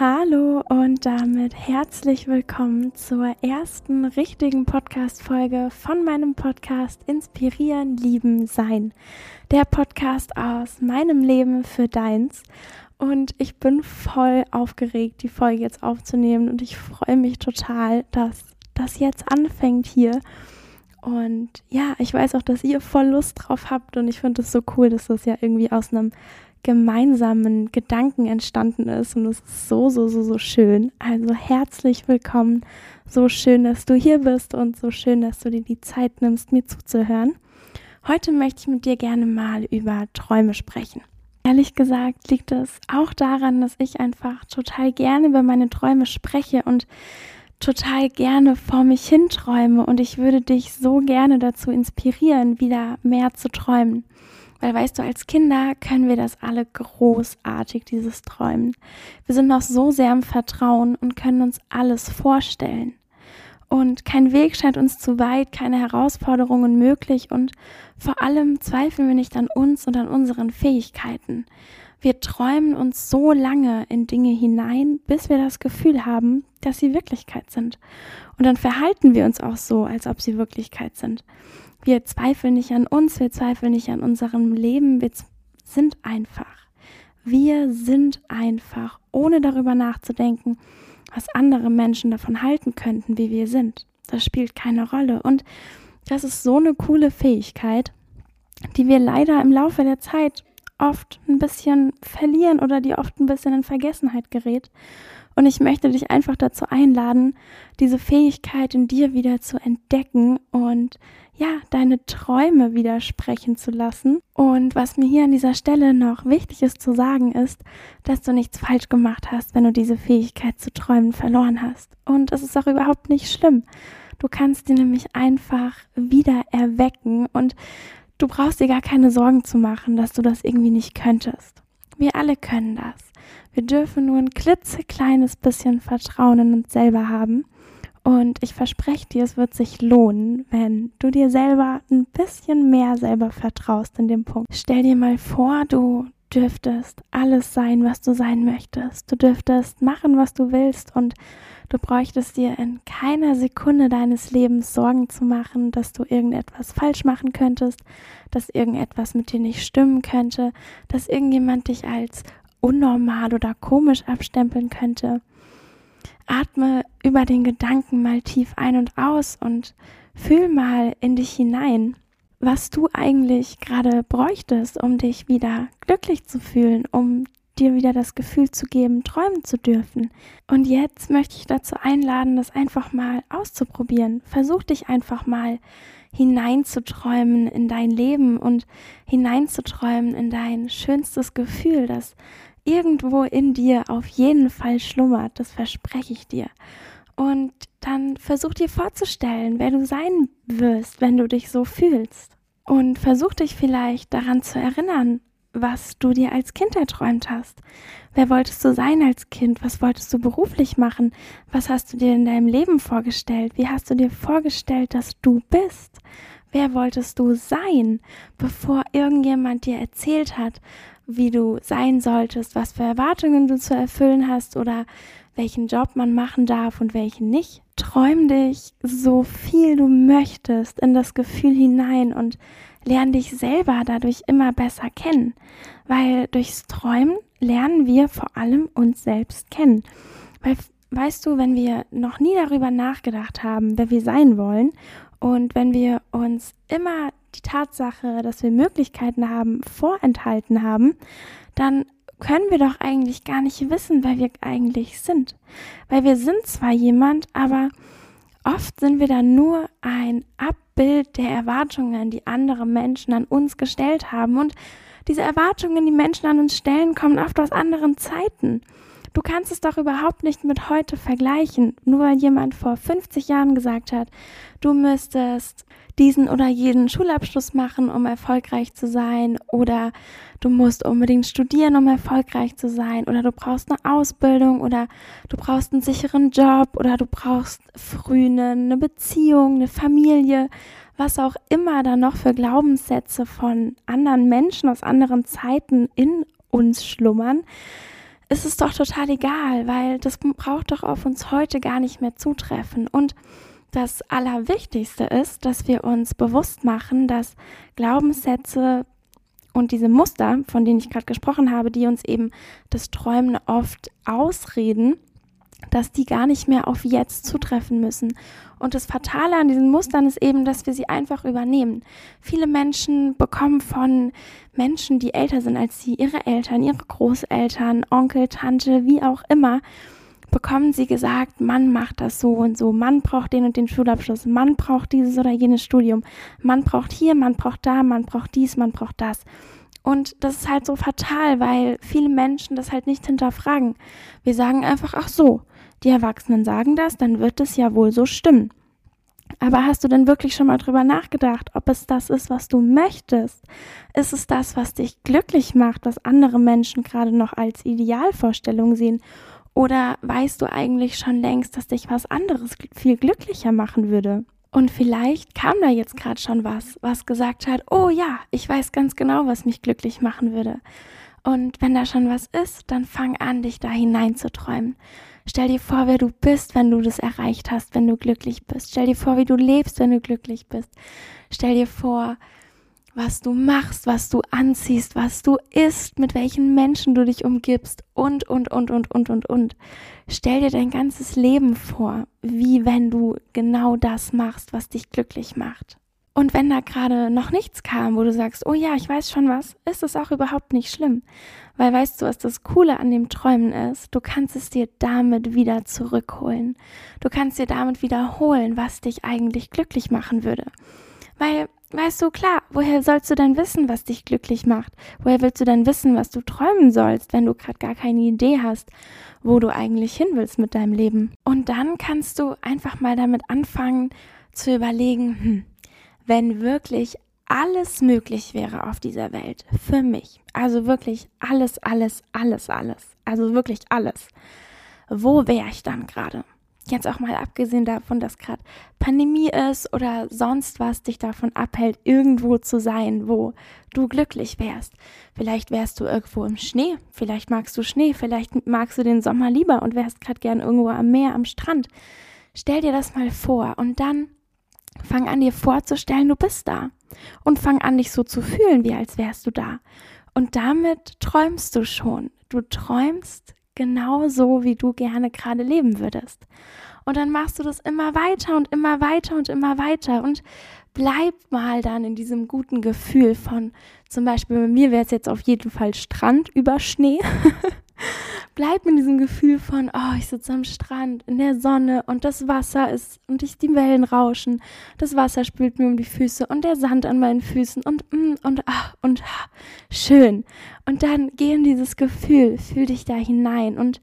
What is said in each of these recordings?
Hallo und damit herzlich willkommen zur ersten richtigen Podcast-Folge von meinem Podcast Inspirieren, Lieben, Sein. Der Podcast aus meinem Leben für deins. Und ich bin voll aufgeregt, die Folge jetzt aufzunehmen und ich freue mich total, dass das jetzt anfängt hier. Und ja, ich weiß auch, dass ihr voll Lust drauf habt und ich finde es so cool, dass das ja irgendwie aus einem gemeinsamen Gedanken entstanden ist und es ist so, so, so, so schön. Also herzlich willkommen. So schön, dass du hier bist und so schön, dass du dir die Zeit nimmst, mir zuzuhören. Heute möchte ich mit dir gerne mal über Träume sprechen. Ehrlich gesagt liegt es auch daran, dass ich einfach total gerne über meine Träume spreche und total gerne vor mich hinträume und ich würde dich so gerne dazu inspirieren, wieder mehr zu träumen. Weil weißt du, als Kinder können wir das alle großartig, dieses Träumen. Wir sind noch so sehr im Vertrauen und können uns alles vorstellen. Und kein Weg scheint uns zu weit, keine Herausforderungen möglich und vor allem zweifeln wir nicht an uns und an unseren Fähigkeiten. Wir träumen uns so lange in Dinge hinein, bis wir das Gefühl haben, dass sie Wirklichkeit sind. Und dann verhalten wir uns auch so, als ob sie Wirklichkeit sind. Wir zweifeln nicht an uns, wir zweifeln nicht an unserem Leben, wir sind einfach. Wir sind einfach, ohne darüber nachzudenken, was andere Menschen davon halten könnten, wie wir sind. Das spielt keine Rolle. Und das ist so eine coole Fähigkeit, die wir leider im Laufe der Zeit oft ein bisschen verlieren oder die oft ein bisschen in Vergessenheit gerät. Und ich möchte dich einfach dazu einladen, diese Fähigkeit in dir wieder zu entdecken und ja, deine Träume widersprechen zu lassen. Und was mir hier an dieser Stelle noch wichtig ist zu sagen, ist, dass du nichts falsch gemacht hast, wenn du diese Fähigkeit zu träumen verloren hast. Und es ist auch überhaupt nicht schlimm. Du kannst dir nämlich einfach wieder erwecken und du brauchst dir gar keine Sorgen zu machen, dass du das irgendwie nicht könntest. Wir alle können das. Wir dürfen nur ein klitzekleines bisschen Vertrauen in uns selber haben und ich verspreche dir, es wird sich lohnen, wenn du dir selber ein bisschen mehr selber vertraust in dem Punkt. Stell dir mal vor, du dürftest alles sein, was du sein möchtest. Du dürftest machen, was du willst und du bräuchtest dir in keiner Sekunde deines Lebens Sorgen zu machen, dass du irgendetwas falsch machen könntest, dass irgendetwas mit dir nicht stimmen könnte, dass irgendjemand dich als unnormal oder komisch abstempeln könnte. Atme über den Gedanken mal tief ein und aus und fühl mal in dich hinein, was du eigentlich gerade bräuchtest, um dich wieder glücklich zu fühlen, um dir wieder das Gefühl zu geben, träumen zu dürfen. Und jetzt möchte ich dazu einladen, das einfach mal auszuprobieren. Versuch dich einfach mal hineinzuträumen in dein Leben und hineinzuträumen in dein schönstes Gefühl, das irgendwo in dir auf jeden Fall schlummert, das verspreche ich dir. Und dann versuch dir vorzustellen, wer du sein wirst, wenn du dich so fühlst. Und versuch dich vielleicht daran zu erinnern, was du dir als Kind erträumt hast. Wer wolltest du sein als Kind? Was wolltest du beruflich machen? Was hast du dir in deinem Leben vorgestellt? Wie hast du dir vorgestellt, dass du bist? Wer wolltest du sein, bevor irgendjemand dir erzählt hat, wie du sein solltest, was für Erwartungen du zu erfüllen hast oder welchen Job man machen darf und welchen nicht. Träum dich so viel du möchtest in das Gefühl hinein und lern dich selber dadurch immer besser kennen, weil durchs Träumen lernen wir vor allem uns selbst kennen. Weil weißt du, wenn wir noch nie darüber nachgedacht haben, wer wir sein wollen und wenn wir uns immer die Tatsache, dass wir Möglichkeiten haben, vorenthalten haben, dann können wir doch eigentlich gar nicht wissen, wer wir eigentlich sind. Weil wir sind zwar jemand, aber oft sind wir dann nur ein Abbild der Erwartungen, die andere Menschen an uns gestellt haben. Und diese Erwartungen, die Menschen an uns stellen, kommen oft aus anderen Zeiten. Du kannst es doch überhaupt nicht mit heute vergleichen, nur weil jemand vor 50 Jahren gesagt hat, du müsstest diesen oder jeden Schulabschluss machen, um erfolgreich zu sein, oder du musst unbedingt studieren, um erfolgreich zu sein, oder du brauchst eine Ausbildung, oder du brauchst einen sicheren Job, oder du brauchst früh eine, Beziehung, eine Familie, was auch immer da noch für Glaubenssätze von anderen Menschen aus anderen Zeiten in uns schlummern ist es doch total egal, weil das braucht doch auf uns heute gar nicht mehr zutreffen. Und das Allerwichtigste ist, dass wir uns bewusst machen, dass Glaubenssätze und diese Muster, von denen ich gerade gesprochen habe, die uns eben das Träumen oft ausreden, dass die gar nicht mehr auf jetzt zutreffen müssen. Und das Fatale an diesen Mustern ist eben, dass wir sie einfach übernehmen. Viele Menschen bekommen von Menschen, die älter sind als sie, ihre Eltern, ihre Großeltern, Onkel, Tante, wie auch immer, bekommen sie gesagt, Mann macht das so und so, Mann braucht den und den Schulabschluss, Mann braucht dieses oder jenes Studium, Mann braucht hier, Mann braucht da, Mann braucht dies, Mann braucht das. Und das ist halt so fatal, weil viele Menschen das halt nicht hinterfragen. Wir sagen einfach, ach so, die Erwachsenen sagen das, dann wird es ja wohl so stimmen. Aber hast du denn wirklich schon mal drüber nachgedacht, ob es das ist, was du möchtest? Ist es das, was dich glücklich macht, was andere Menschen gerade noch als Idealvorstellung sehen? Oder weißt du eigentlich schon längst, dass dich was anderes viel glücklicher machen würde? Und vielleicht kam da jetzt gerade schon was, was gesagt hat, oh ja, ich weiß ganz genau, was mich glücklich machen würde. Und wenn da schon was ist, dann fang an, dich da hineinzuträumen. Stell dir vor, wer du bist, wenn du das erreicht hast, wenn du glücklich bist. Stell dir vor, wie du lebst, wenn du glücklich bist. Stell dir vor, was du machst, was du anziehst, was du isst, mit welchen Menschen du dich umgibst und, und, und, und, und, und, und. Stell dir dein ganzes Leben vor, wie wenn du genau das machst, was dich glücklich macht. Und wenn da gerade noch nichts kam, wo du sagst, oh ja, ich weiß schon was, ist es auch überhaupt nicht schlimm. Weil weißt du, was das Coole an dem Träumen ist? Du kannst es dir damit wieder zurückholen. Du kannst dir damit wiederholen, was dich eigentlich glücklich machen würde. Weil, weißt du, klar, woher sollst du denn wissen, was dich glücklich macht? Woher willst du denn wissen, was du träumen sollst, wenn du gerade gar keine Idee hast, wo du eigentlich hin willst mit deinem Leben? Und dann kannst du einfach mal damit anfangen zu überlegen, hm, wenn wirklich alles möglich wäre auf dieser Welt für mich, also wirklich alles, alles, alles, alles, also wirklich alles, wo wäre ich dann gerade? Jetzt auch mal abgesehen davon, dass gerade Pandemie ist oder sonst was dich davon abhält, irgendwo zu sein, wo du glücklich wärst. Vielleicht wärst du irgendwo im Schnee, vielleicht magst du Schnee, vielleicht magst du den Sommer lieber und wärst gerade gern irgendwo am Meer, am Strand. Stell dir das mal vor und dann Fang an dir vorzustellen, du bist da. Und fang an, dich so zu fühlen, wie als wärst du da. Und damit träumst du schon. Du träumst genau so, wie du gerne gerade leben würdest. Und dann machst du das immer weiter und immer weiter und immer weiter und bleib mal dann in diesem guten Gefühl von, zum Beispiel bei mir wäre es jetzt auf jeden Fall Strand über Schnee. bleib in diesem Gefühl von, oh, ich sitze am Strand in der Sonne und das Wasser ist und ich die Wellen rauschen. Das Wasser spült mir um die Füße und der Sand an meinen Füßen und mm, und ach und ach, schön. Und dann geh in dieses Gefühl, fühl dich da hinein und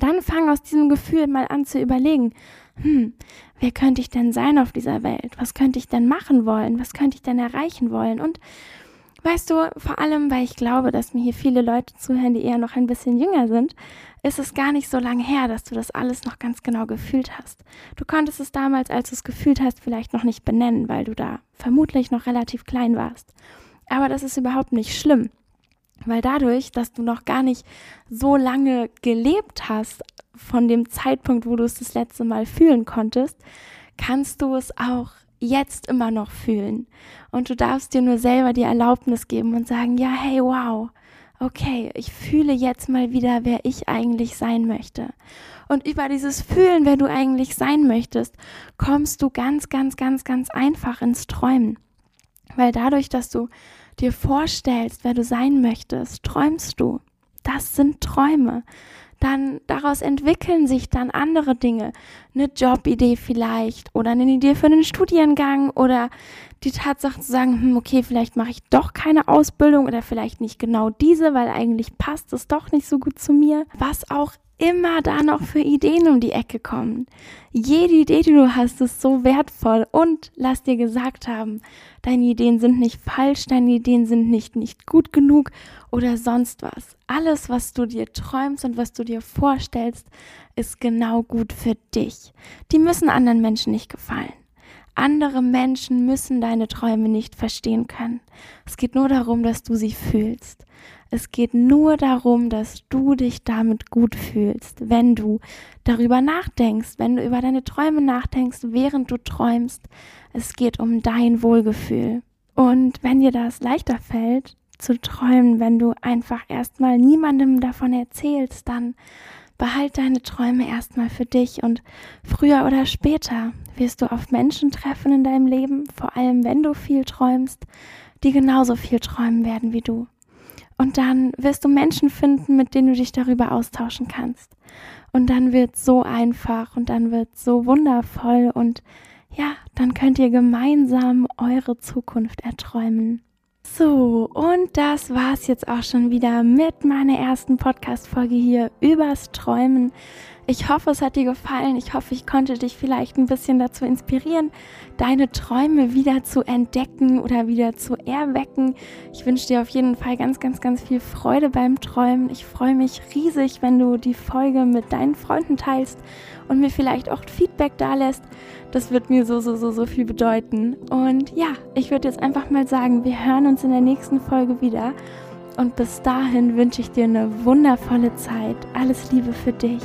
dann fang aus diesem Gefühl mal an zu überlegen, hm, wer könnte ich denn sein auf dieser Welt? Was könnte ich denn machen wollen? Was könnte ich denn erreichen wollen? Und Weißt du, vor allem, weil ich glaube, dass mir hier viele Leute zuhören, die eher noch ein bisschen jünger sind, ist es gar nicht so lange her, dass du das alles noch ganz genau gefühlt hast. Du konntest es damals, als du es gefühlt hast, vielleicht noch nicht benennen, weil du da vermutlich noch relativ klein warst. Aber das ist überhaupt nicht schlimm, weil dadurch, dass du noch gar nicht so lange gelebt hast von dem Zeitpunkt, wo du es das letzte Mal fühlen konntest, kannst du es auch jetzt immer noch fühlen. Und du darfst dir nur selber die Erlaubnis geben und sagen, ja, hey, wow, okay, ich fühle jetzt mal wieder, wer ich eigentlich sein möchte. Und über dieses Fühlen, wer du eigentlich sein möchtest, kommst du ganz, ganz, ganz, ganz einfach ins Träumen. Weil dadurch, dass du dir vorstellst, wer du sein möchtest, träumst du. Das sind Träume dann daraus entwickeln sich dann andere Dinge. Eine Jobidee vielleicht oder eine Idee für einen Studiengang oder die Tatsache zu sagen, hm, okay, vielleicht mache ich doch keine Ausbildung oder vielleicht nicht genau diese, weil eigentlich passt es doch nicht so gut zu mir. Was auch immer da noch für Ideen um die Ecke kommen. Jede Idee, die du hast, ist so wertvoll und lass dir gesagt haben, deine Ideen sind nicht falsch, deine Ideen sind nicht nicht gut genug oder sonst was. Alles, was du dir träumst und was du dir vorstellst, ist genau gut für dich. Die müssen anderen Menschen nicht gefallen. Andere Menschen müssen deine Träume nicht verstehen können. Es geht nur darum, dass du sie fühlst. Es geht nur darum, dass du dich damit gut fühlst, wenn du darüber nachdenkst, wenn du über deine Träume nachdenkst, während du träumst. Es geht um dein Wohlgefühl. Und wenn dir das leichter fällt, zu träumen, wenn du einfach erstmal niemandem davon erzählst, dann behalt deine Träume erstmal für dich und früher oder später wirst du auf Menschen treffen in deinem Leben, vor allem wenn du viel träumst, die genauso viel träumen werden wie du. Und dann wirst du Menschen finden, mit denen du dich darüber austauschen kannst. Und dann wird so einfach und dann wird so wundervoll und ja, dann könnt ihr gemeinsam eure Zukunft erträumen. So, und das war's jetzt auch schon wieder mit meiner ersten Podcast-Folge hier übers Träumen. Ich hoffe, es hat dir gefallen. Ich hoffe, ich konnte dich vielleicht ein bisschen dazu inspirieren, deine Träume wieder zu entdecken oder wieder zu erwecken. Ich wünsche dir auf jeden Fall ganz, ganz, ganz viel Freude beim Träumen. Ich freue mich riesig, wenn du die Folge mit deinen Freunden teilst und mir vielleicht auch Feedback da lässt. Das wird mir so, so, so, so viel bedeuten. Und ja, ich würde jetzt einfach mal sagen, wir hören uns in der nächsten Folge wieder. Und bis dahin wünsche ich dir eine wundervolle Zeit. Alles Liebe für dich.